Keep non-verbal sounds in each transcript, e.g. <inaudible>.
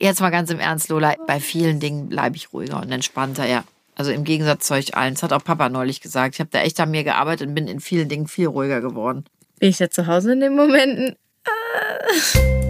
Jetzt mal ganz im Ernst, Lola. Bei vielen Dingen bleibe ich ruhiger und entspannter, ja. Also im Gegensatz zu euch allen. Das hat auch Papa neulich gesagt. Ich habe da echt an mir gearbeitet und bin in vielen Dingen viel ruhiger geworden. Bin ich ja zu Hause in den Momenten? Ah.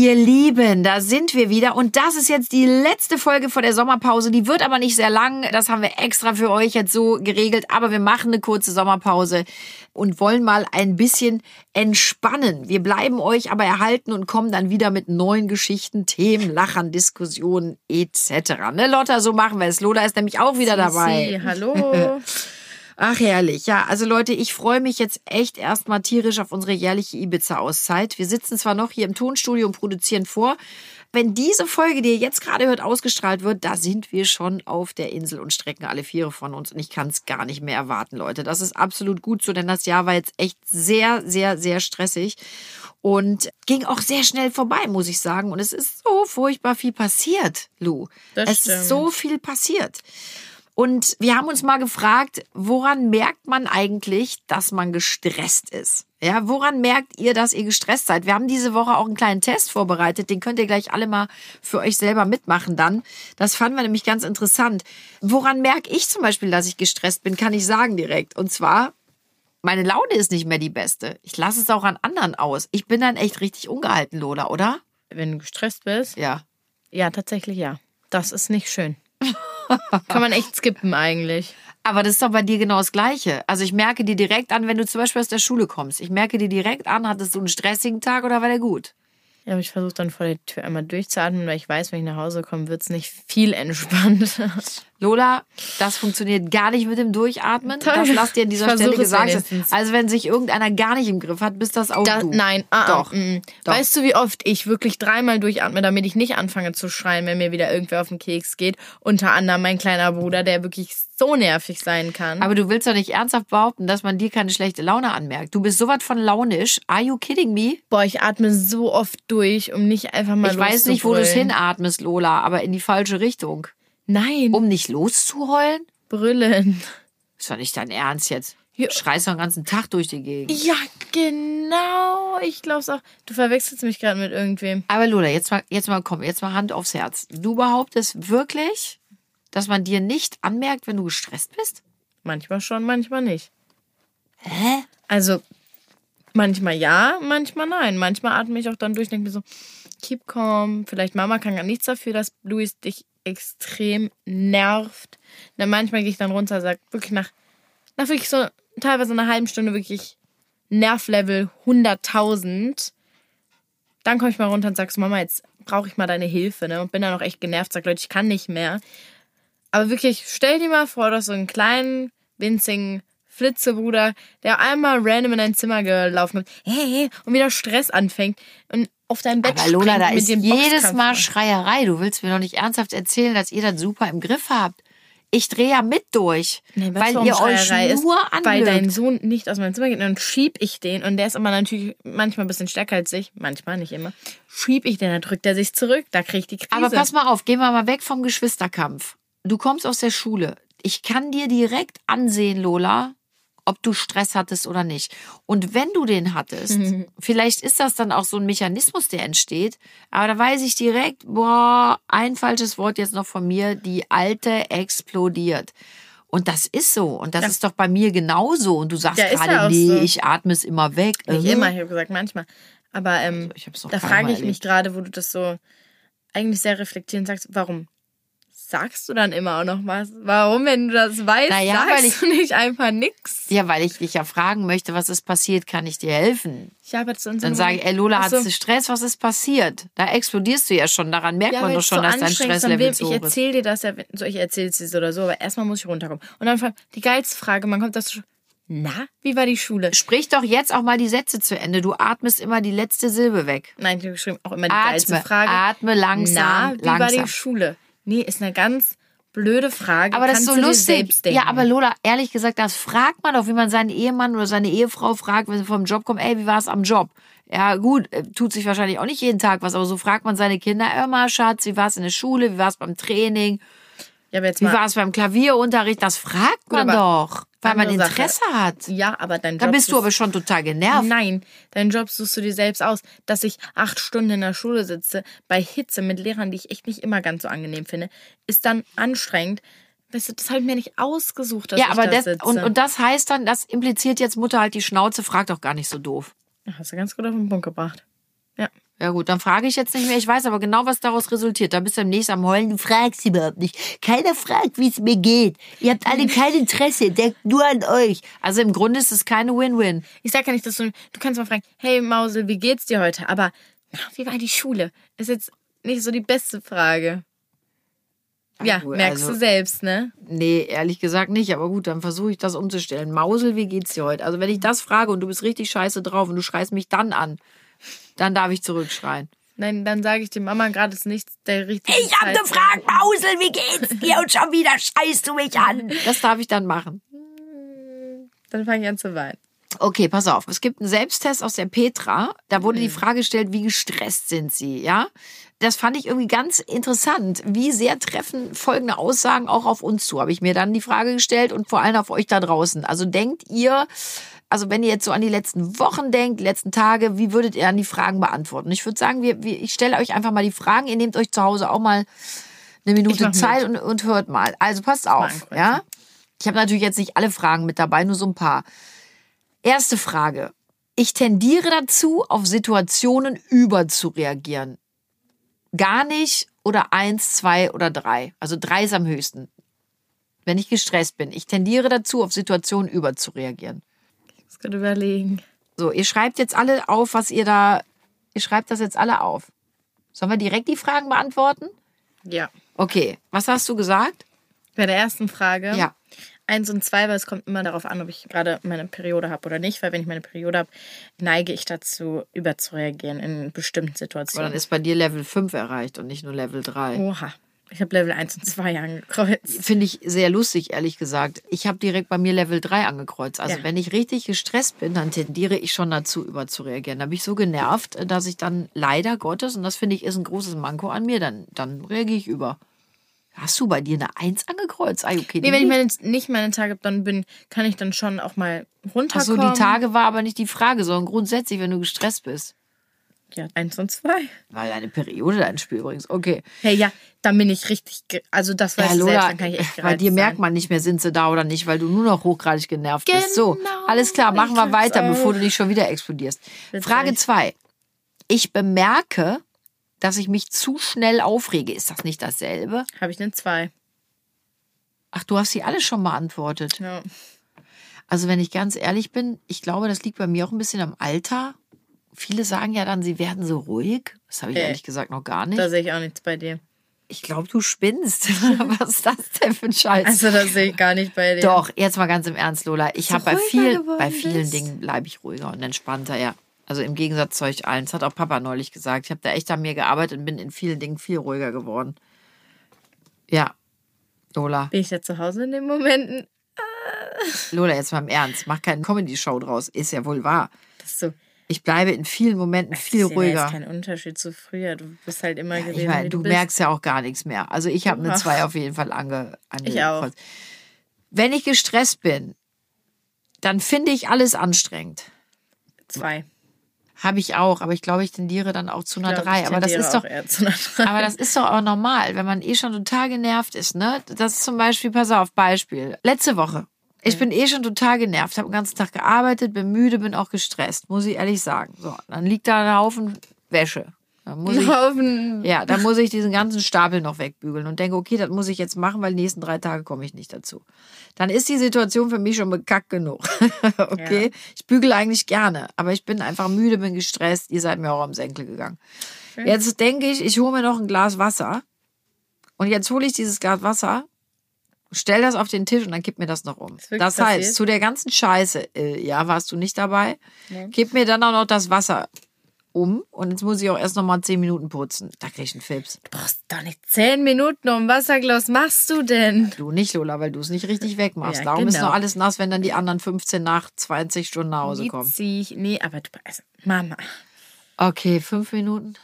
Ihr Lieben, da sind wir wieder und das ist jetzt die letzte Folge vor der Sommerpause. Die wird aber nicht sehr lang. Das haben wir extra für euch jetzt so geregelt. Aber wir machen eine kurze Sommerpause und wollen mal ein bisschen entspannen. Wir bleiben euch aber erhalten und kommen dann wieder mit neuen Geschichten, Themen, Lachern, Diskussionen etc. Ne, Lotta, so machen wir es. Lola ist nämlich auch wieder dabei. Sie, hallo. <laughs> Ach, herrlich. Ja, also Leute, ich freue mich jetzt echt erstmal tierisch auf unsere jährliche Ibiza-Auszeit. Wir sitzen zwar noch hier im Tonstudio und produzieren vor. Wenn diese Folge, die ihr jetzt gerade hört, ausgestrahlt wird, da sind wir schon auf der Insel und strecken alle Viere von uns. Und ich kann es gar nicht mehr erwarten, Leute. Das ist absolut gut so, denn das Jahr war jetzt echt sehr, sehr, sehr stressig und ging auch sehr schnell vorbei, muss ich sagen. Und es ist so furchtbar viel passiert, Lou. Das es stimmt. ist so viel passiert. Und wir haben uns mal gefragt, woran merkt man eigentlich, dass man gestresst ist? Ja, woran merkt ihr, dass ihr gestresst seid? Wir haben diese Woche auch einen kleinen Test vorbereitet, den könnt ihr gleich alle mal für euch selber mitmachen dann. Das fanden wir nämlich ganz interessant. Woran merke ich zum Beispiel, dass ich gestresst bin, kann ich sagen direkt. Und zwar, meine Laune ist nicht mehr die beste. Ich lasse es auch an anderen aus. Ich bin dann echt richtig ungehalten, Lola, oder? Wenn du gestresst bist? Ja. Ja, tatsächlich ja. Das ist nicht schön. <laughs> Kann man echt skippen eigentlich. Aber das ist doch bei dir genau das Gleiche. Also ich merke dir direkt an, wenn du zum Beispiel aus der Schule kommst. Ich merke dir direkt an, hattest du einen stressigen Tag oder war der gut? Ja, aber ich versuche dann vor der Tür einmal durchzuatmen, weil ich weiß, wenn ich nach Hause komme, wird es nicht viel entspannter. Lola, das funktioniert gar nicht mit dem Durchatmen. Das lass dir an dieser Stelle es gesagt. wenigstens. Also wenn sich irgendeiner gar nicht im Griff hat, bist das auch Da, du. nein, ah, ah, Doch. mm. Doch. Weißt du, wie oft ich wirklich dreimal durchatme, damit ich nicht anfange zu schreien, wenn mir wieder irgendwer auf den Keks geht? Unter anderem mein kleiner Bruder, der wirklich so nervig sein kann. Aber du willst doch nicht ernsthaft behaupten, dass man dir keine schlechte Laune anmerkt. Du bist sowas von launisch. Are you kidding me? Boah, ich atme so oft durch, um nicht einfach mal Ich weiß nicht, wo du es hinatmest, Lola, aber in die falsche Richtung. Nein, Um nicht loszuheulen? brüllen. Ist doch nicht dein Ernst jetzt. Du schreist doch den ganzen Tag durch die Gegend. Ja, genau. Ich glaub's auch. Du verwechselst mich gerade mit irgendwem. Aber Lola, jetzt mal, jetzt mal komm, jetzt mal Hand aufs Herz. Du behauptest wirklich, dass man dir nicht anmerkt, wenn du gestresst bist? Manchmal schon, manchmal nicht. Hä? Also, manchmal ja, manchmal nein. Manchmal atme ich auch dann durch, denke mir so, keep calm. Vielleicht Mama kann gar nichts dafür, dass Luis dich extrem nervt. Dann manchmal gehe ich dann runter, sag wirklich nach, nach wirklich so teilweise einer halben Stunde wirklich Nervlevel 100.000. Dann komme ich mal runter und sag so, Mama, jetzt brauche ich mal deine Hilfe, ne? Und bin dann auch echt genervt, sag, Leute, ich kann nicht mehr. Aber wirklich, stell dir mal vor, dass so einen kleinen, winzigen Flitzebruder, der einmal random in dein Zimmer gelaufen ist, hey, hey, und wieder Stress anfängt und auf dein Bett Aber Lola, springt da mit ist dem jedes Mal. Schreierei. Du willst mir doch nicht ernsthaft erzählen, dass ihr das super im Griff habt. Ich drehe ja mit durch, Nee, weil ihr euch Schreierei ist? nur Weil dein anlügt. Sohn nicht aus meinem Zimmer geht und dann schieb ich den und der ist aber natürlich manchmal ein bisschen stärker als ich, manchmal nicht immer. Schieb ich den, dann drückt er sich zurück, da krieg ich die Krise. Aber pass mal auf, gehen wir mal weg vom Geschwisterkampf. Du kommst aus der Schule. Ich kann dir direkt ansehen, Lola, ob du Stress hattest oder nicht. Und wenn du den hattest, <laughs> vielleicht ist das dann auch so ein Mechanismus, der entsteht. Aber da weiß ich direkt, boah, ein falsches Wort jetzt noch von mir, die alte explodiert. Und das ist so. Und das ist doch bei mir genauso. Und du sagst Ja, ja gerade, nee, so. ich atme es immer weg. Nicht Äh. immer, ich habe gesagt manchmal. Aber ähm, doch da frage ich erlebt. mich gerade, wo du das so eigentlich sehr reflektierend sagst, warum sagst du dann immer auch noch was? Warum, wenn du das weißt, Naja, sagst weil ich- du nicht einfach nix? Ja, weil ich dich ja fragen möchte, was ist passiert, kann ich dir helfen? Ich habe jetzt Dann sage ich, ey Lola, hast du Stress? Was ist passiert? Da explodierst du ja schon. Daran merkt ja, man doch schon, so dass dein Stresslevel zu Ich hoch ist. erzähle dir das ja, so ich erzähle es dir so oder so, aber erstmal muss ich runterkommen. Und dann die geilste Frage, man kommt das na, wie war die Schule? Sprich doch jetzt auch mal die Sätze zu Ende. Du atmest immer die letzte Silbe weg. Nein, ich habe geschrieben, auch immer die geilste Atme, Frage. atme langsam, Na, wie langsam. war die Schule? Nee, ist eine ganz blöde Frage. Aber das ist so lustig. Ja, aber Lola, ehrlich gesagt, das fragt man doch, wie man seinen Ehemann oder seine Ehefrau fragt, wenn sie vom Job kommen, ey, wie war es am Job? Ja, gut, äh, tut sich wahrscheinlich auch nicht jeden Tag was, aber so fragt man seine Kinder, immer Schatz, wie war es in der Schule, wie war es beim Training, ja, wie war es beim Klavierunterricht? Das fragt man doch, weil man Interesse Sache. hat. Ja, aber dein Job Da bist du aber schon total genervt. Nein, deinen Job suchst du dir selbst aus. Dass ich acht Stunden in der Schule sitze, bei Hitze mit Lehrern, die ich echt nicht immer ganz so angenehm finde, ist dann anstrengend. Weißt du, das habe ich mir nicht ausgesucht, dass Ja, ich aber da das, sitze. und, und das heißt dann, das impliziert jetzt Mutter halt die Schnauze, fragt doch gar nicht so doof. Hast du ganz gut auf den Punkt gebracht. Ja. Ja gut, dann frage ich jetzt nicht mehr. Ich weiß aber genau, was daraus resultiert. Da bist du demnächst am Heulen. Du fragst überhaupt nicht. Keiner fragt, wie es mir geht. Ihr habt alle kein Interesse. Denkt nur an euch. Also im Grunde ist es keine Win-Win. Ich sag ja nicht, dass du. Du kannst mal fragen, hey Mausel, wie geht's dir heute? Aber na, wie war die Schule? Ist jetzt nicht so die beste Frage. Ja, gut, merkst also- du selbst, ne? Nee, ehrlich gesagt nicht. Aber gut, dann versuche ich das umzustellen. Mausel, wie geht's dir heute? Also wenn ich das frage und du bist richtig scheiße drauf und du schreist mich dann an, dann darf ich zurückschreien. Nein, dann sage ich dir, Mama, gerade ist nicht der richtige Ich hab gefragt, Mausel, wie geht's dir? Und schon wieder scheißt du mich an. Das darf ich dann machen. Dann fange ich an zu weinen. Okay, pass auf. Es gibt einen Selbsttest aus der Petra. Da wurde die Frage gestellt, wie gestresst sind Sie, ja? Das fand ich irgendwie ganz interessant. Wie sehr treffen folgende Aussagen auch auf uns zu? Habe ich mir dann die Frage gestellt und vor allem auf euch da draußen. Also denkt ihr, also wenn ihr jetzt so an die letzten Wochen denkt, die letzten Tage, wie würdet ihr an die Fragen beantworten? Ich würde sagen, wir, wir, ich stelle euch einfach mal die Fragen. Ihr nehmt euch zu Hause auch mal eine Minute Zeit und, und hört mal. Also passt auf, ja? Ich habe natürlich jetzt nicht alle Fragen mit dabei, nur so ein paar. Erste Frage. Ich tendiere dazu, auf Situationen überzureagieren. Gar nicht oder eins, zwei oder drei. Also drei ist am höchsten. Wenn ich gestresst bin. Ich tendiere dazu, auf Situationen überzureagieren. Ich muss gerade überlegen. So, ihr schreibt jetzt alle auf, was ihr da. Ihr schreibt das jetzt alle auf. Sollen wir direkt die Fragen beantworten? Ja. Okay. Was hast du gesagt? Bei der ersten Frage. Ja. Eins und zwei, weil es kommt immer darauf an, ob ich gerade meine Periode habe oder nicht. Weil wenn ich meine Periode habe, neige ich dazu, überzureagieren in bestimmten Aber dann Situationen. ist bei dir Level 5 erreicht und nicht nur Level 3. Oha. Ich habe Level 1 und 2 angekreuzt. Finde ich sehr lustig, ehrlich gesagt. Ich habe direkt bei mir Level 3 angekreuzt. Also Ja. wenn ich richtig gestresst bin, dann tendiere ich schon dazu, überzureagieren. Da bin ich so genervt, dass ich dann leider Gottes, und das finde ich ist ein großes Manko an mir, dann, dann reagiere ich über. Hast du bei dir eine 1 angekreuzt? Ah, okay. Nee, wenn ich meine, nicht meine Tage dann bin, kann ich dann schon auch mal runterkommen. die Tage war aber nicht die Frage, sondern grundsätzlich, wenn du gestresst bist. Ja, eins und zwei. Weil deine Periode da ins Spiel übrigens. Okay. Hey, ja, dann bin ich richtig, also das weiß Ja, ich selbst, dann kann ich echt bei dir merkt sein. man nicht mehr, sind sie da oder nicht, weil du nur noch hochgradig genervt bist. So, Genau, alles klar, machen wir ich weiter, hab's bevor auch. du nicht schon wieder explodierst. Witzig. Frage zwei. Ich bemerke, dass ich mich zu schnell aufrege. Ist das nicht dasselbe? Habe ich eine zwei. Ach, du hast sie alle schon beantwortet. Ja. Also, wenn ich ganz ehrlich bin, ich glaube, das liegt bei mir auch ein bisschen am Alter. Viele sagen ja dann, sie werden so ruhig. Das habe ich Äh, ehrlich gesagt noch gar nicht. Da sehe ich auch nichts bei dir. Ich glaube, du spinnst. <laughs> Was ist das denn für ein Scheiß? Also das sehe ich gar nicht bei dir. Doch, jetzt mal ganz im Ernst, Lola. Ich habe bei, viel, bei vielen bist? Dingen bleibe ich ruhiger und entspannter, ja. Also im Gegensatz zu euch allen. Das hat auch Papa neulich gesagt. Ich habe da echt an mir gearbeitet und bin in vielen Dingen viel ruhiger geworden. Ja. Lola. Bin ich da zu Hause in den Momenten? Lola, jetzt mal im Ernst. Mach keine Comedy-Show draus. Ist ja wohl wahr. Das ist so. Ich bleibe in vielen Momenten viel Ich sehe da ruhiger. jetzt kein Unterschied zu früher. Du bist halt immer gewesen, Ich meine, du bist. merkst ja auch gar nichts mehr. Also ich habe eine Ach. 2 auf jeden Fall ange, Ich auch. Wenn ich gestresst bin, dann finde ich alles anstrengend. Zwei. Habe ich auch, aber ich glaube, ich tendiere dann auch zu einer Ich glaub, 3. ich Aber das ist doch, auch eher zu einer drei. aber das ist doch auch normal, wenn man eh schon total genervt ist, ne? Das ist zum Beispiel, pass auf, Beispiel. Letzte Woche. Ich bin eh schon total genervt, habe den ganzen Tag gearbeitet, bin müde, bin auch gestresst, muss ich ehrlich sagen. So, dann liegt da ein Haufen Wäsche. Dann muss ich, Haufen. ja, dann muss ich diesen ganzen Stapel noch wegbügeln und denke, okay, das muss ich jetzt machen, weil die nächsten drei Tage komme ich nicht dazu. Dann ist die Situation für mich schon bekackt genug. <laughs> okay, Ja. ich bügele eigentlich gerne, aber ich bin einfach müde, bin gestresst. Ihr seid mir auch am Senkel gegangen. Jetzt denke ich, ich hole mir noch ein Glas Wasser und jetzt hole ich dieses Glas Wasser, stell das auf den Tisch und dann kipp mir das noch um. Wirklich Das heißt, passiert? zu der ganzen Scheiße, äh, ja, warst du nicht dabei, gib mir dann auch noch das Wasser um und jetzt muss ich auch erst noch mal zehn Minuten putzen. Da krieg ich einen Fips. Du brauchst doch nicht zehn Minuten um Wasserglas. machst du denn? Du nicht, Lola, weil du es nicht richtig wegmachst. Ja, Darum ist genau. noch alles nass, wenn dann die anderen 15 nach 20 Stunden nach Hause kommen. Witzig. Nee, aber du, also, Mama. Okay, fünf Minuten.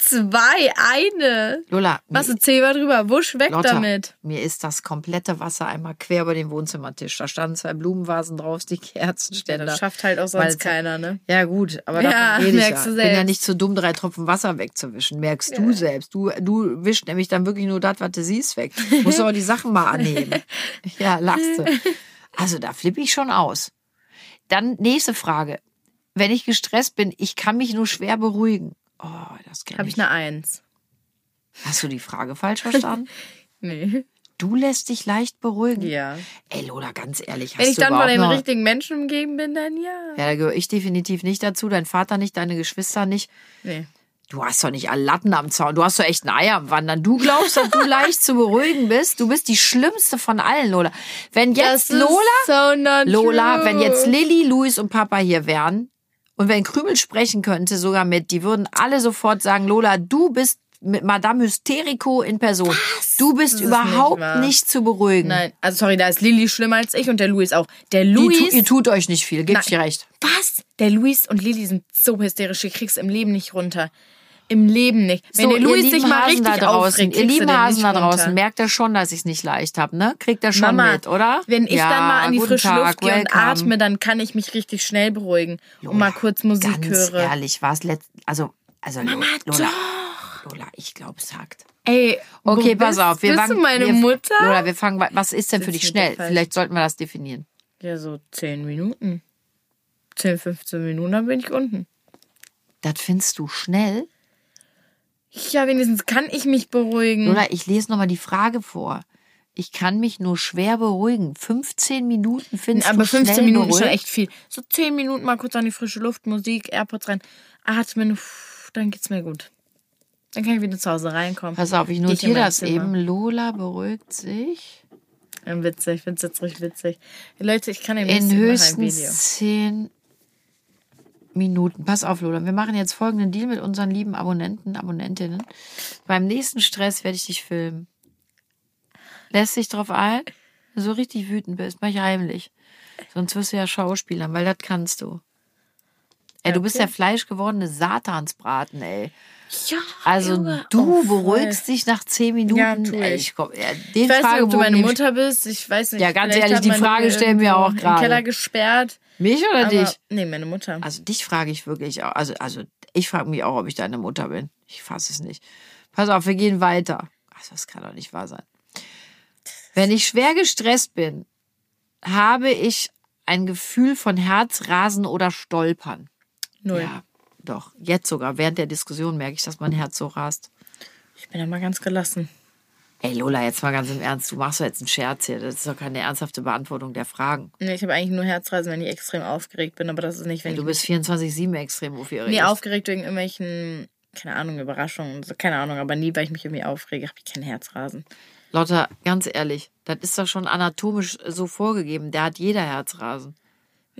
Zwei, eine. Lola, Was, du zehnmal drüber. Wusch, weg Lotta, damit. mir ist das komplette Wasser einmal quer über den Wohnzimmertisch. Da standen zwei Blumenvasen drauf, die Kerzenständer. Das schafft halt auch sonst keiner, ne? Ja, gut, aber Ja, rede ich merkst ja. du Ich bin ja selbst. nicht zu dumm, drei Tropfen Wasser wegzuwischen. Merkst du selbst. Du, du wischst nämlich dann wirklich nur das, was du siehst, weg. <laughs> Musst du auch die Sachen mal annehmen. <laughs> Ja, lachst du. Also da flippe ich schon aus. Dann nächste Frage. Wenn ich gestresst bin, ich kann mich nur schwer beruhigen. Oh, das kenne Habe ich. ich eine Eins. Hast du die Frage falsch verstanden? <laughs> Nee. Du lässt dich leicht beruhigen. Ja. Ey, Lola, ganz ehrlich, hast Wenn ich du dann von noch... richtigen Menschen umgeben bin, dann ja. Ja, da gehöre ich definitiv nicht dazu, dein Vater nicht, deine Geschwister nicht. Nee. Du hast doch nicht alle Latten am Zaun. Du hast doch echt ein Ei am Wandern. Du glaubst, dass du <laughs> leicht zu beruhigen bist. Du bist die schlimmste von allen, Lola. Wenn jetzt Lola, so Lola, wenn jetzt Lilly, Luis und Papa hier wären und wenn Krümel sprechen könnte, sogar mit, die würden alle sofort sagen, Lola, du bist mit Madame Hysterico in Person. Du bist Das überhaupt nicht nicht, zu beruhigen. Nein, also sorry, da ist Lilly schlimmer als ich und der Luis auch. Der Die tu, Luis. ihr tut euch nicht viel, Nein. ich dir recht. Was? Der Luis und Lilly sind so hysterisch, die kriegst im Leben nicht runter. Im Leben nicht. Wenn So, ihr Luis sich mal Hasen richtig da draußen, ihr lieben Hasen da runter. draußen, merkt er schon, dass ich es nicht leicht habe, ne? Kriegt er schon Mama, mit, oder? wenn ich Ja, dann mal an die frische Tag, Luft gehe und atme, dann kann ich mich richtig schnell beruhigen und mal kurz Musik Ganz höre. ehrlich, war es letzt, also, also Mama, Lola, Lola, ich glaube, es hakt. Ey, Okay, pass auf, wir bist fangen, du meine wir, Mutter? Lola, wir fangen, was ist denn für dich schnell? Vielleicht sollten wir das definieren. Ja, so 10 Minuten. 10, 15 Minuten, dann bin ich unten. Das findest du schnell? Ja, wenigstens kann ich mich beruhigen. Lola, ich lese nochmal die Frage vor. Ich kann mich nur schwer beruhigen. 15 Minuten findest Aber du 15 schnell Minuten ist schon echt viel. So 10 Minuten mal kurz an die frische Luft, Musik, Airpods rein, atmen, pff, dann geht's mir gut. Dann kann ich wieder zu Hause reinkommen. Pass auf, ich in notiere das Zimmer. eben. Lola beruhigt sich witzig, ich find's jetzt richtig witzig. Leute, ich kann in ein Video. höchstens 10 Minuten. Pass auf, Lola. Wir machen jetzt folgenden Deal mit unseren lieben Abonnenten, Abonnentinnen. Beim nächsten Stress werde ich dich filmen. Lässt dich drauf ein? Wenn du so richtig wütend bist, mach ich heimlich. Sonst wirst du ja Schauspielern, weil das kannst du. Ey, du bist Okay. der fleischgewordene Satansbraten, ey. Ja, Also Junge. du Oh, voll. beruhigst dich nach zehn Minuten. Ja, ey, ich. komm, ja, den Ich weiß nicht, ob du meine Mutter bist. Ich weiß nicht. Ja, ganz ehrlich, die Frage stellen wir auch gerade. Keller gesperrt. Mich oder Aber, dich? Nee, meine Mutter. Also dich frage ich wirklich auch. Also, also ich frage mich auch, ob ich deine Mutter bin. Ich fasse es nicht. Pass auf, wir gehen weiter. Ach, das kann doch nicht wahr sein. Wenn ich schwer gestresst bin, habe ich ein Gefühl von Herzrasen oder Stolpern. Null. Ja, doch. Jetzt sogar. Während der Diskussion merke ich, dass mein Herz so rast. Ich bin da mal ganz gelassen. Ey, Lola, jetzt mal ganz im Ernst. Du machst doch jetzt einen Scherz hier. Das ist doch keine ernsthafte Beantwortung der Fragen. Nee, ich habe eigentlich nur Herzrasen, wenn ich extrem aufgeregt bin, aber das ist nicht, wenn Du ich bist 24-7 extrem aufgeregt. Nee, aufgeregt wegen irgendwelchen, keine Ahnung, Überraschungen. Keine Ahnung, aber nie, weil ich mich irgendwie aufrege, habe ich keinen Herzrasen. Lotta, ganz ehrlich, das ist doch schon anatomisch so vorgegeben. Der hat jeder Herzrasen.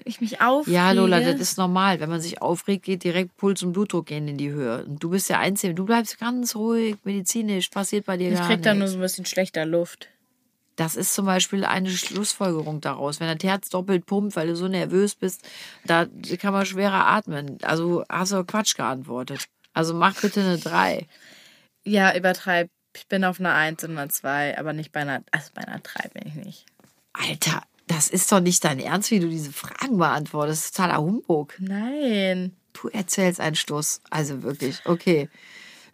Ich mich aufrege. Ja, Lola, das ist normal. Wenn man sich aufregt, geht direkt Puls und Blutdruck gehen in die Höhe. Und du bist der Einzige. Du bleibst ganz ruhig, medizinisch, passiert bei dir Ich gar krieg dann nur nichts. so ein bisschen schlechter Luft. Das ist zum Beispiel eine Schlussfolgerung daraus. Wenn das Herz doppelt pumpt, weil du so nervös bist, da kann man schwerer atmen. Also hast du Quatsch geantwortet. Also mach bitte eine 3. Ja, übertreib. Ich bin auf einer 1 und einer 2, aber nicht bei einer, also bei einer 3 bin ich nicht. Alter, das ist doch nicht dein Ernst, wie du diese Fragen beantwortest. Das ist totaler Humbug. Nein. Du erzählst einen Stoß. Also wirklich. Okay.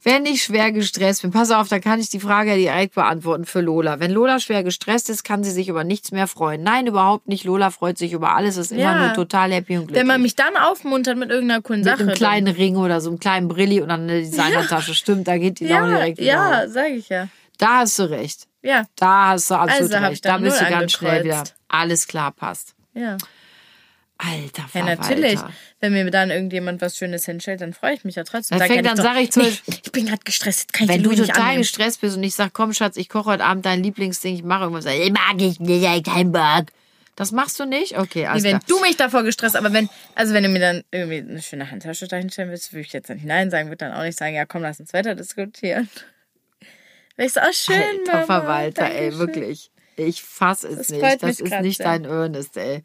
Wenn ich schwer gestresst bin, pass auf, dann kann ich die Frage ja direkt beantworten für Lola. Wenn Lola schwer gestresst ist, kann sie sich über nichts mehr freuen. Nein, überhaupt nicht. Lola freut sich über alles, ist immer Ja. nur total happy und glücklich. Wenn man mich dann aufmuntert mit irgendeiner coolen mit Sache. einem kleinen Ring oder so einem kleinen Brilli und dann eine Designertasche. Stimmt, da geht die dann, Laune ja, direkt wieder ja, sag ich ja. Da hast du recht. Ja, Da hast du absolut Also recht. Da bist du ganz schnell wieder. Alles klar, passt. ja. Alter Ja, Verwalter. natürlich. Wenn mir dann irgendjemand was Schönes hinstellt, dann freue ich mich ja trotzdem. Ja dann nicht sag ich zum nee, ich bin gerade gestresst, kann ich Wenn du total annehmen. gestresst bist und ich sag, komm Schatz, ich koche heute Abend dein Lieblingsding, ich mache irgendwas, ich mag ich nicht, ich keinen Bock. Das machst du nicht? Okay, Nee, alles wenn du mich davor gestresst, aber wenn, also wenn du mir dann irgendwie eine schöne Handtasche dahin stellen willst, würde ich jetzt nicht Nein sagen, würde dann auch nicht sagen, ja komm, lass uns weiter diskutieren. Ich so, oh schön, Alter Mama, Verwalter, ey, Dankeschön. wirklich. Ich fass es Das nicht. Das ist grad nicht sehr. dein Ernest, ey.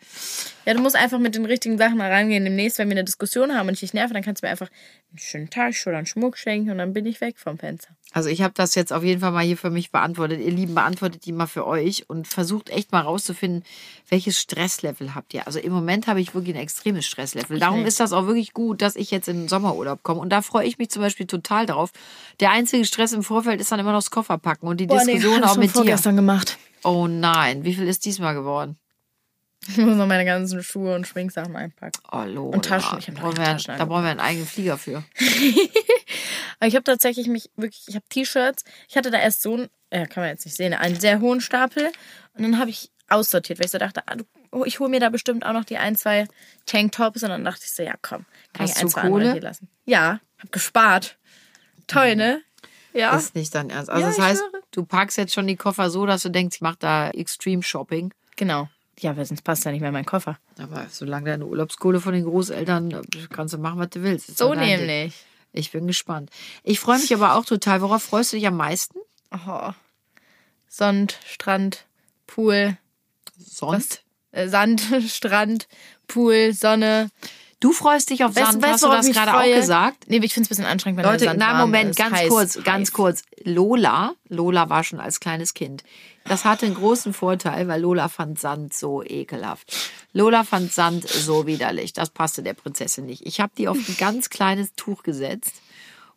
Ja, du musst einfach mit den richtigen Sachen mal rangehen. Demnächst, wenn wir eine Diskussion haben und ich dich nerve, dann kannst du mir einfach einen schönen Tag oder einen Schmuck schenken und dann bin ich weg vom Fenster. Also ich habe das jetzt auf jeden Fall mal hier für mich beantwortet. Ihr Lieben, beantwortet die mal für euch und versucht echt mal rauszufinden, welches Stresslevel habt ihr. Also im Moment habe ich wirklich ein extremes Stresslevel. Darum ist das auch wirklich gut, dass ich jetzt in den Sommerurlaub komme. Und da freue ich mich zum Beispiel total drauf. Der einzige Stress im Vorfeld ist dann immer noch das Kofferpacken und die Diskussion auch mit dir. gemacht. Oh nein, wie viel ist diesmal geworden? Ich muss noch meine ganzen Schuhe und Schminksachen einpacken. Oh, Lola. Und Taschen. Ich brauchen wir, Taschen da brauchen wir einen eigenen Flieger für. Aber <laughs> ich habe tatsächlich mich wirklich, ich habe T-Shirts. Ich hatte da erst so einen, ja, kann man jetzt nicht sehen, einen sehr hohen Stapel. Und dann habe ich aussortiert, weil ich so dachte, ah, du, oh, ich hole mir da bestimmt auch noch die ein, zwei Tanktops. Und dann dachte ich so, ja komm, kann Hast ich ein, du zwei Kohle? andere hier lassen. Ja, hab gespart. Toll, ne? Ja. Ist nicht dein Ernst. Also Ja, das heißt, schwöre. du packst jetzt schon die Koffer so, dass du denkst, ich mache da Extreme Shopping. Genau. Ja, weil sonst passt ja nicht mehr mein Koffer. Aber solange deine Urlaubskohle von den Großeltern, äh, kannst du machen, was du willst. So dein Ding. nämlich. Ich bin gespannt. Ich freue mich aber auch total. Worauf freust du dich am meisten? Oh. Sond, Strand, Pool, Sonst? äh, Sand, <laughs> Strand, Pool, Sonne. Du freust dich auf Weißt- Sand, weißt hast du das gerade auch gesagt? Nee, ich finde es ein bisschen anstrengend, wenn Leute, der Sand na Moment, ganz heiß, kurz, heiß. ganz kurz. Lola, Lola war schon als kleines Kind. Das hatte einen großen Vorteil, weil Lola fand Sand so ekelhaft. Lola fand Sand so widerlich. Das passte der Prinzessin nicht. Ich habe die auf ein ganz kleines Tuch gesetzt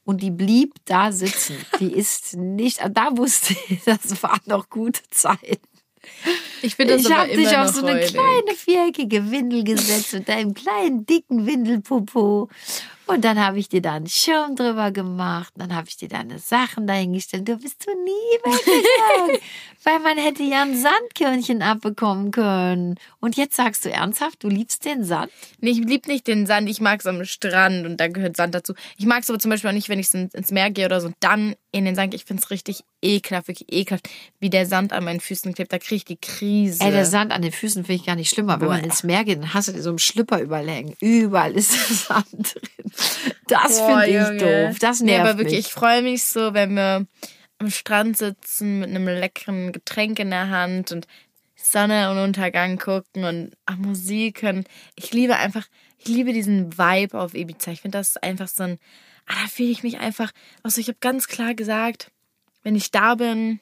und die blieb da sitzen. Die <laughs> ist nicht, da wusste ich, das war noch gute Zeit. Ich finde das Ich habe dich auf so eine räudig. kleine viereckige Windel gesetzt mit deinem kleinen dicken Windelpopo. Und dann habe ich dir da einen Schirm drüber gemacht. Dann habe ich dir deine Sachen dahingestellt. Du bist so nie weggegangen. <laughs> Weil man hätte ja ein Sandkörnchen abbekommen können. Und jetzt sagst du ernsthaft, du liebst den Sand? Nee, ich lieb nicht den Sand, ich mag es am Strand und da gehört Sand dazu. Ich mag es aber zum Beispiel auch nicht, wenn ich ins Meer gehe oder so und dann in den Sand. Ich finde es richtig ekelhaft, wirklich ekelhaft, wie der Sand an meinen Füßen klebt. Da kriege ich die Krise. Ey, der Sand an den Füßen finde ich gar nicht schlimmer. Wenn man Boah. ins Meer geht, dann hast du so einen Schlüpper überall hängen. Überall ist der <laughs> Sand drin. Das finde ich Junge. doof. Das nee, nervt aber wirklich, mich. ich freue mich so, wenn wir am Strand sitzen mit einem leckeren Getränk in der Hand und Sonne und Untergang gucken und ach, Musik hören. Ich liebe einfach, ich liebe diesen Vibe auf Ibiza. Ich finde, das ist einfach so ein, ah, da fühle ich mich einfach, also ich habe ganz klar gesagt, wenn ich da bin,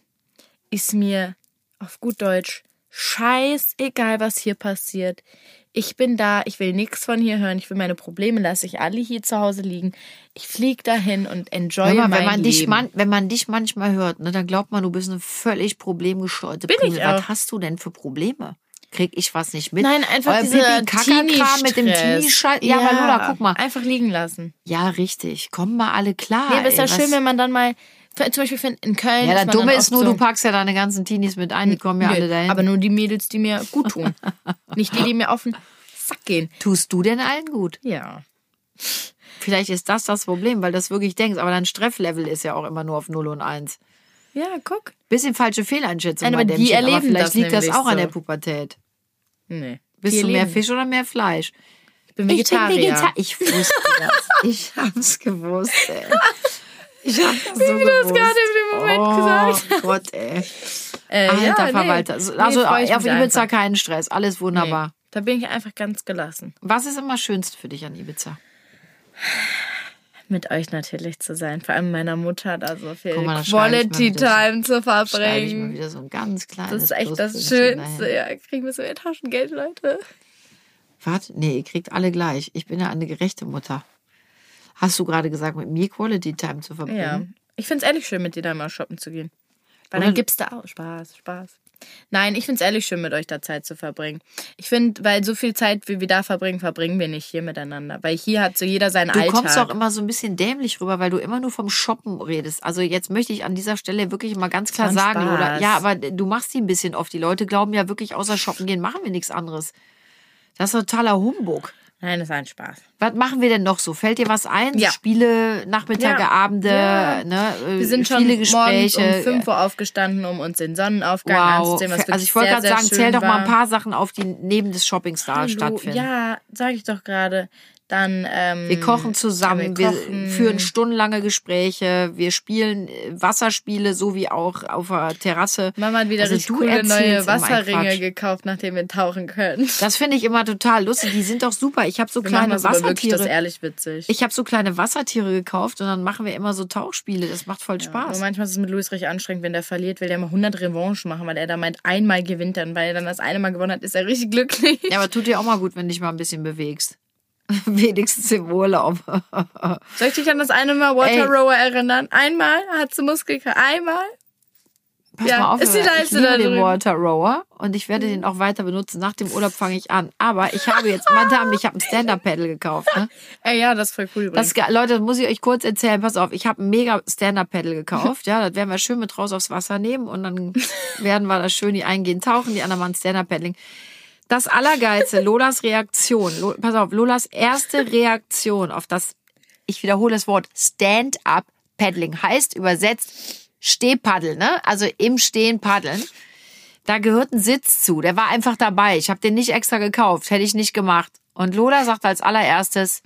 ist mir auf gut Deutsch scheißegal, was hier passiert. Ich bin da, ich will nichts von hier hören, ich will meine Probleme, lasse ich alle hier zu Hause liegen. Ich fliege dahin und enjoy mal, mein wenn man dich Leben. man, wenn man dich manchmal hört, ne, dann glaubt man, du bist eine völlig problemgesteuerte Bin ich Primel. Was auch. hast du denn für Probleme? Krieg ich was nicht mit? Nein, einfach Euer dieser Pipi-Kaka-Kram mit dem. Teenie-Scheiß. Ja, aber Lola, guck mal. Einfach liegen lassen. Ja, richtig. Kommen mal alle klar. Nee, aber ist ja was- schön, wenn man dann mal, zum Beispiel in Köln. Ja, das Dumme ist nur, so, du packst ja deine ganzen Teenies mit ein, die kommen ja Nö, alle dahin. Aber nur die Mädels, die mir gut tun. <laughs> Nicht die, die mir auf den Sack gehen. Tust du denn allen gut? Ja. Vielleicht ist das das Problem, weil du das wirklich denkst. Aber dein Stresslevel ist ja auch immer nur auf 0 und 1. Ja, guck. Bisschen falsche Fehleinschätzung Nein, bei aber dem die Shit, aber erleben vielleicht das liegt das auch an so. der Pubertät. Nee. Bist Die du mehr erleben- Fisch oder mehr Fleisch? Ich bin Vegetarier. Ich bin Vegetarier. Ich wusste das. <laughs> Ich hab's gewusst, ey. <laughs> Ich hab das so du das gerade in dem Moment oh gesagt Gott, ey. Äh, Alter ja, nee. Verwalter. Nee, Also ich auf Ibiza einfach. keinen Stress. Alles wunderbar. Nee, da bin ich einfach ganz gelassen. Was ist immer schönst für dich an Ibiza? Mit euch natürlich zu sein. Vor allem meiner Mutter da so viel mal, Quality so- Time zu Schreibe ich mal verbringen. wieder so ein ganz kleines Das ist echt das Schönste. Ja, kriegen wir so ihr Taschengeld, Leute. Was? Nee, ihr kriegt alle gleich. Ich bin ja eine gerechte Mutter. Hast du gerade gesagt, mit mir Quality Time zu verbringen? Ja. Ich find's ehrlich schön, mit dir da mal shoppen zu gehen. Weil Oder- dann gibst du auch Spaß, Spaß. Nein, ich find's ehrlich schön, mit euch da Zeit zu verbringen. Ich finde, weil so viel Zeit, wie wir da verbringen, verbringen wir nicht hier miteinander. Weil hier hat so jeder seinen Du Alltag. kommst auch immer so ein bisschen dämlich rüber, weil du immer nur vom Shoppen redest. Also jetzt möchte ich an dieser Stelle wirklich mal ganz klar sagen, Spaß. oder? Ja, aber du machst die ein bisschen oft. Die Leute glauben ja wirklich, außer Shoppen gehen machen wir nichts anderes. Das ist totaler Humbug. Nein, das ist ein Spaß. Was machen wir denn noch so? Fällt dir was ein? Ja. Spiele, Nachmittage, Ja. Abende, Ja. ne? äh, Wir sind schon viele Gespräche. um 5 Uhr aufgestanden, um uns den Sonnenaufgang Wow. anzusehen. Was Also ich wollte gerade sagen, zähl doch mal ein paar Sachen auf, die neben des Shoppings da Hallo, stattfinden. Ja, sage ich doch gerade. Dann ähm, Wir kochen zusammen, wir, kochen. führen stundenlange Gespräche, wir spielen äh, Wasserspiele, so wie auch auf der Terrasse. Mama hat wieder Also richtig coole neue Wasserringe gekauft, nachdem wir tauchen können. Das finde ich immer total lustig. Die sind doch super. Ich habe so Wir kleine das aber wirklich, das ist Wassertiere. ehrlich witzig. Ich habe so kleine Wassertiere gekauft und dann machen wir immer so Tauchspiele. Das macht voll Aber Spaß. manchmal ist es mit Luis richtig anstrengend, wenn der verliert, will der mal 100 Revanche machen, weil er da meint, einmal gewinnt. Und weil er dann das eine Mal gewonnen hat, ist er richtig glücklich. Ja, aber tut dir auch mal gut, wenn du dich mal ein bisschen bewegst. <laughs> Wenigstens im Urlaub. Soll ich dich an das eine Mal Water Ey. Rower erinnern? Einmal hat sie Muskelkater. Einmal? Pass Ja, mal auf, ist die ich Leiste liebe da den. Water Rower und ich werde den auch weiter benutzen. Nach dem Urlaub fange ich an. Aber ich habe jetzt, <laughs> Madame, ich habe ein Stand-Up-Paddle gekauft. Ne? Ey, ja, das ist voll cool Das, ist Leute, das muss ich euch kurz erzählen. Pass auf, ich habe ein mega Stand-Up-Paddle gekauft. Ja, das werden wir schön mit raus aufs Wasser nehmen und dann <laughs> werden wir das schön die einen gehen tauchen, die anderen machen Stand-Up-Paddling. Das Allergeilste, Lolas Reaktion. Lo, pass auf, Lolas erste Reaktion auf das, ich wiederhole das Wort, Stand-Up-Paddling heißt übersetzt Stehpaddel, ne? Also im Stehen paddeln. Da gehört ein Sitz zu. Der war einfach dabei. Ich habe den nicht extra gekauft. Hätte ich nicht gemacht. Und Lola sagt als allererstes,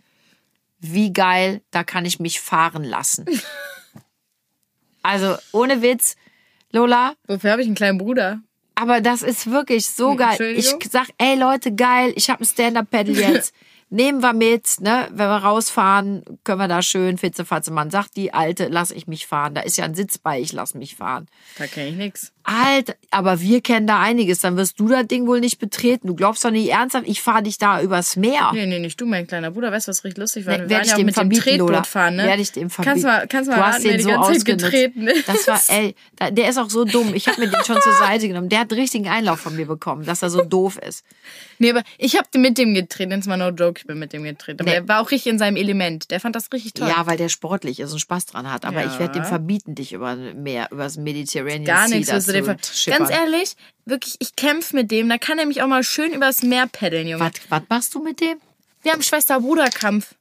wie geil, da kann ich mich fahren lassen. <laughs> Also ohne Witz, Lola, Wofür habe ich einen kleinen Bruder? aber das ist wirklich so geil. Ich sag, ey Leute, geil, ich habe ein Stand-Up-Paddle <laughs> jetzt. Nehmen wir mit, ne? Wenn wir rausfahren, können wir da schön fitzefatze. Man sagt, die Alte, lass ich mich fahren. Da ist ja ein Sitz bei, ich lass mich fahren. Da kenne ich nix. Alter, aber wir kennen da einiges. Dann wirst du das Ding wohl nicht betreten. Du glaubst doch nicht ernsthaft, ich fahre dich da übers Meer. Nee, nee, nicht du, mein kleiner Bruder. Weißt du, was richtig lustig war? Nee, Wir waren ich ja auch dem mit dem verbieten, Tretboot fahren, ne? Werd ich dem verbieten. Kannst mal, kannst mal du raten, hast wer den die so ganze Zeit ausgenutzt. getreten ist. Das war, ey, der ist auch so dumm. Ich habe mir den schon zur Seite genommen. Der hat einen richtigen Einlauf von mir bekommen, dass er so doof ist. Nee, aber ich habe mit dem getreten. Das war no joke, ich bin mit dem getreten. Aber Nee. der war auch richtig in seinem Element. Der fand das richtig toll. Ja, weil der sportlich ist und Spaß dran hat. Aber Ja. ich werde dem verbieten, dich über Meer, übers Mediterranean Gar nichts zu ver- schippern. Ganz ehrlich, wirklich, ich kämpfe mit dem. Da kann er mich auch mal schön übers Meer paddeln, Junge. Was, machst du mit dem? Wir haben Schwester-Bruder-Kampf.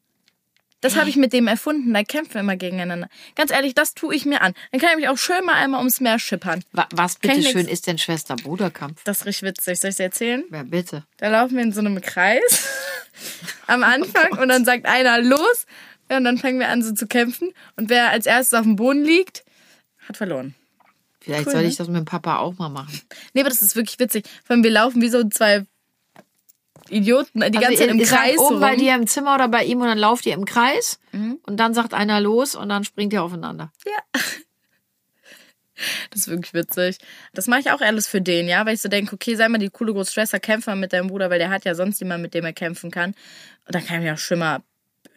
Das habe ich mit dem erfunden. Da kämpfen wir immer gegeneinander. Ganz ehrlich, das tue ich mir an. Dann kann er mich auch schön mal einmal ums Meer schippern. Wa- Was Kenn ich bitteschön nix. ist denn Schwester-Bruder-Kampf? Das ist richtig witzig. Soll ich dir erzählen? Ja, bitte. Da laufen wir in so einem Kreis <laughs> am Anfang und dann sagt einer los und dann fangen wir an so zu kämpfen und wer als erstes auf dem Boden liegt, hat verloren. Vielleicht Cool, soll ne? ich das mit dem Papa auch mal machen. Nee, aber das ist wirklich witzig. Vor allem wir laufen wie so zwei Idioten die ganze Zeit im Kreis oben rum. bei dir im Zimmer oder bei ihm und dann lauft ihr im Kreis Mhm. und dann sagt einer los und dann springt ihr aufeinander. <laughs> Das ist wirklich witzig. Das mache ich auch alles für den, ja, weil ich so denke, okay, sei mal die coole Großschwester, kämpf mal mit deinem Bruder, weil der hat ja sonst jemanden, mit dem er kämpfen kann. Und dann kann ich mir auch schon mal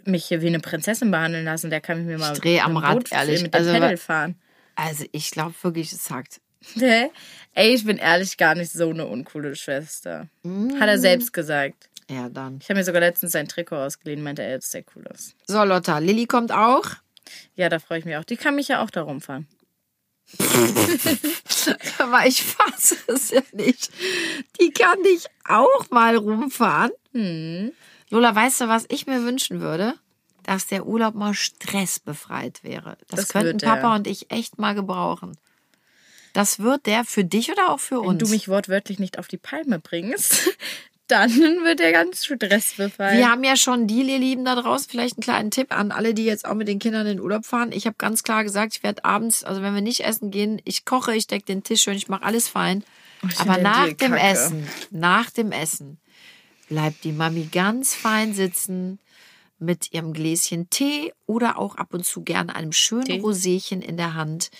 mich hier wie eine Prinzessin behandeln lassen. Der kann mich mir mal dreh am Rad, ehrlich. mit dem Also, Pedal fahren. Also ich glaube wirklich, es sagt. Hä? Ey, ich bin ehrlich gar nicht so eine uncoole Schwester. Hat er selbst gesagt. Ja, dann. Ich habe mir sogar letztens sein Trikot ausgeliehen, meinte er, dass der cool ist. So, Lotta, Lilly kommt auch. Ja, da freue ich mich auch. Die kann mich ja auch da rumfahren. <laughs> Aber ich fasse es ja nicht. Die kann dich auch mal rumfahren. Hm. Lola, weißt du, was ich mir wünschen würde? Dass der Urlaub mal stressbefreit wäre. Das, Das könnten. Papa und ich echt mal gebrauchen. Das wird der für dich oder auch für Wenn uns? du mich wortwörtlich nicht auf die Palme bringst, <laughs> dann wird er ganz stressbefreit. Wir haben ja schon Deal, ihr Lieben da draußen. Vielleicht einen kleinen Tipp an alle, die jetzt auch mit den Kindern in den Urlaub fahren. Ich habe ganz klar gesagt, ich werde abends, also wenn wir nicht essen gehen, ich koche, ich decke den Tisch schön, ich mache alles fein. Oh, Aber nach dem kacke. Essen, nach dem Essen, bleibt die Mami ganz fein sitzen mit ihrem Gläschen Tee oder auch ab und zu gerne einem schönen Tee. Roséchen in der Hand.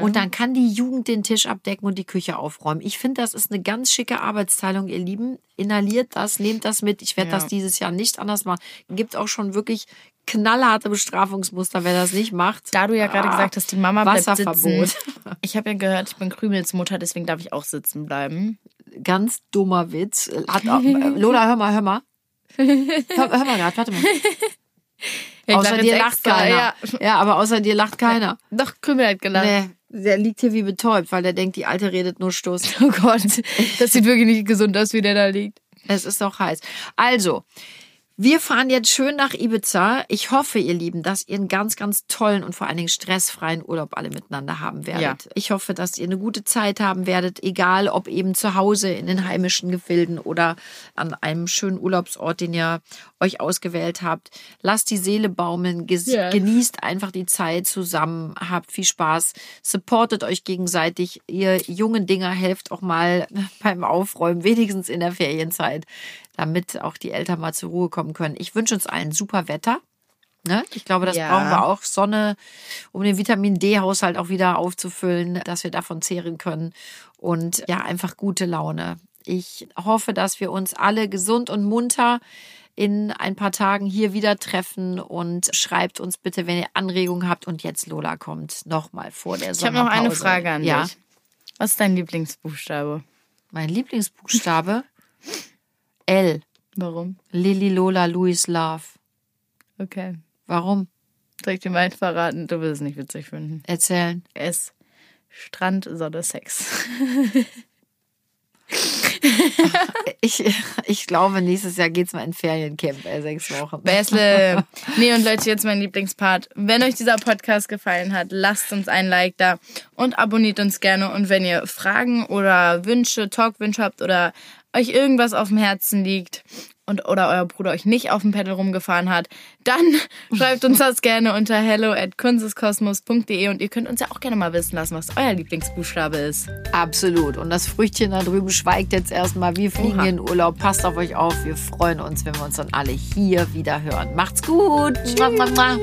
Und dann kann die Jugend den Tisch abdecken und die Küche aufräumen. Ich finde, das ist eine ganz schicke Arbeitsteilung, ihr Lieben. Inhaliert das, nehmt das mit. Ich werde Ja. das dieses Jahr nicht anders machen. Gibt auch schon wirklich knallharte Bestrafungsmuster, wer das nicht macht. Da du ja gerade Ah, gesagt hast, die Mama bleibt Wasserverbot. sitzen. <laughs> Ich habe ja gehört, ich bin Krümels Mutter, deswegen darf ich auch sitzen bleiben. Ganz dummer Witz. Hat äh, Lola, hör mal, hör mal. <laughs> Hör, hör mal gerade, warte mal. <laughs> Ich außer dir lacht extra, keiner. Ja. Ja. aber außer dir lacht keiner. Doch, Krümel hat gelacht. Nee, der liegt hier wie betäubt, weil der denkt, die Alte redet nur Stoß. <laughs> Oh Gott, das sieht wirklich nicht gesund aus, wie der da liegt. Es ist doch heiß. Also, Wir fahren jetzt schön nach Ibiza. Ich hoffe, ihr Lieben, dass ihr einen ganz, ganz tollen und vor allen Dingen stressfreien Urlaub alle miteinander haben werdet. Ja. Ich hoffe, dass ihr eine gute Zeit haben werdet, egal ob eben zu Hause in den heimischen Gefilden oder an einem schönen Urlaubsort, den ihr euch ausgewählt habt. Lasst die Seele baumeln, Yes. genießt einfach die Zeit zusammen, habt viel Spaß, supportet euch gegenseitig. Ihr jungen Dinger helft auch mal <laughs> beim Aufräumen, wenigstens in der Ferienzeit, damit auch die Eltern mal zur Ruhe kommen können. Ich wünsche uns allen super Wetter. Ne? Ich glaube, das Ja. brauchen wir auch. Sonne, um den Vitamin D-Haushalt auch wieder aufzufüllen, dass wir davon zehren können. Und ja, einfach gute Laune. Ich hoffe, dass wir uns alle gesund und munter in ein paar Tagen hier wieder treffen und schreibt uns bitte, wenn ihr Anregungen habt. Und jetzt Lola kommt nochmal vor der Ich habe noch eine Sommerpause. Frage an ja, dich. Was ist dein Lieblingsbuchstabe? Mein Lieblingsbuchstabe L. Warum? Lily Lola Louis Love. Okay. Warum? Soll ich dir mal verraten? Du wirst es nicht witzig finden. Erzählen. S. Strand, Sonne, Sex. <laughs> Ich, ich glaube, nächstes Jahr geht's mal in Feriencamp, äh, sechs Wochen. Bäsle. <laughs> Nee, und Leute, jetzt mein Lieblingspart. Wenn euch dieser Podcast gefallen hat, lasst uns ein Like da und abonniert uns gerne. Und wenn ihr Fragen oder Wünsche, Talkwünsche habt oder euch irgendwas auf dem Herzen liegt und oder euer Bruder euch nicht auf dem Pedal rumgefahren hat, dann <laughs> schreibt uns das gerne unter hello at kunsteskosmos.de und ihr könnt uns ja auch gerne mal wissen lassen, was euer Lieblingsbuchstabe ist. Absolut. Und das Früchtchen da drüben schweigt jetzt erstmal. Wir fliegen Oha. in Urlaub. Passt auf euch auf. Wir freuen uns, wenn wir uns dann alle hier wieder hören. Macht's gut. Mua, mua.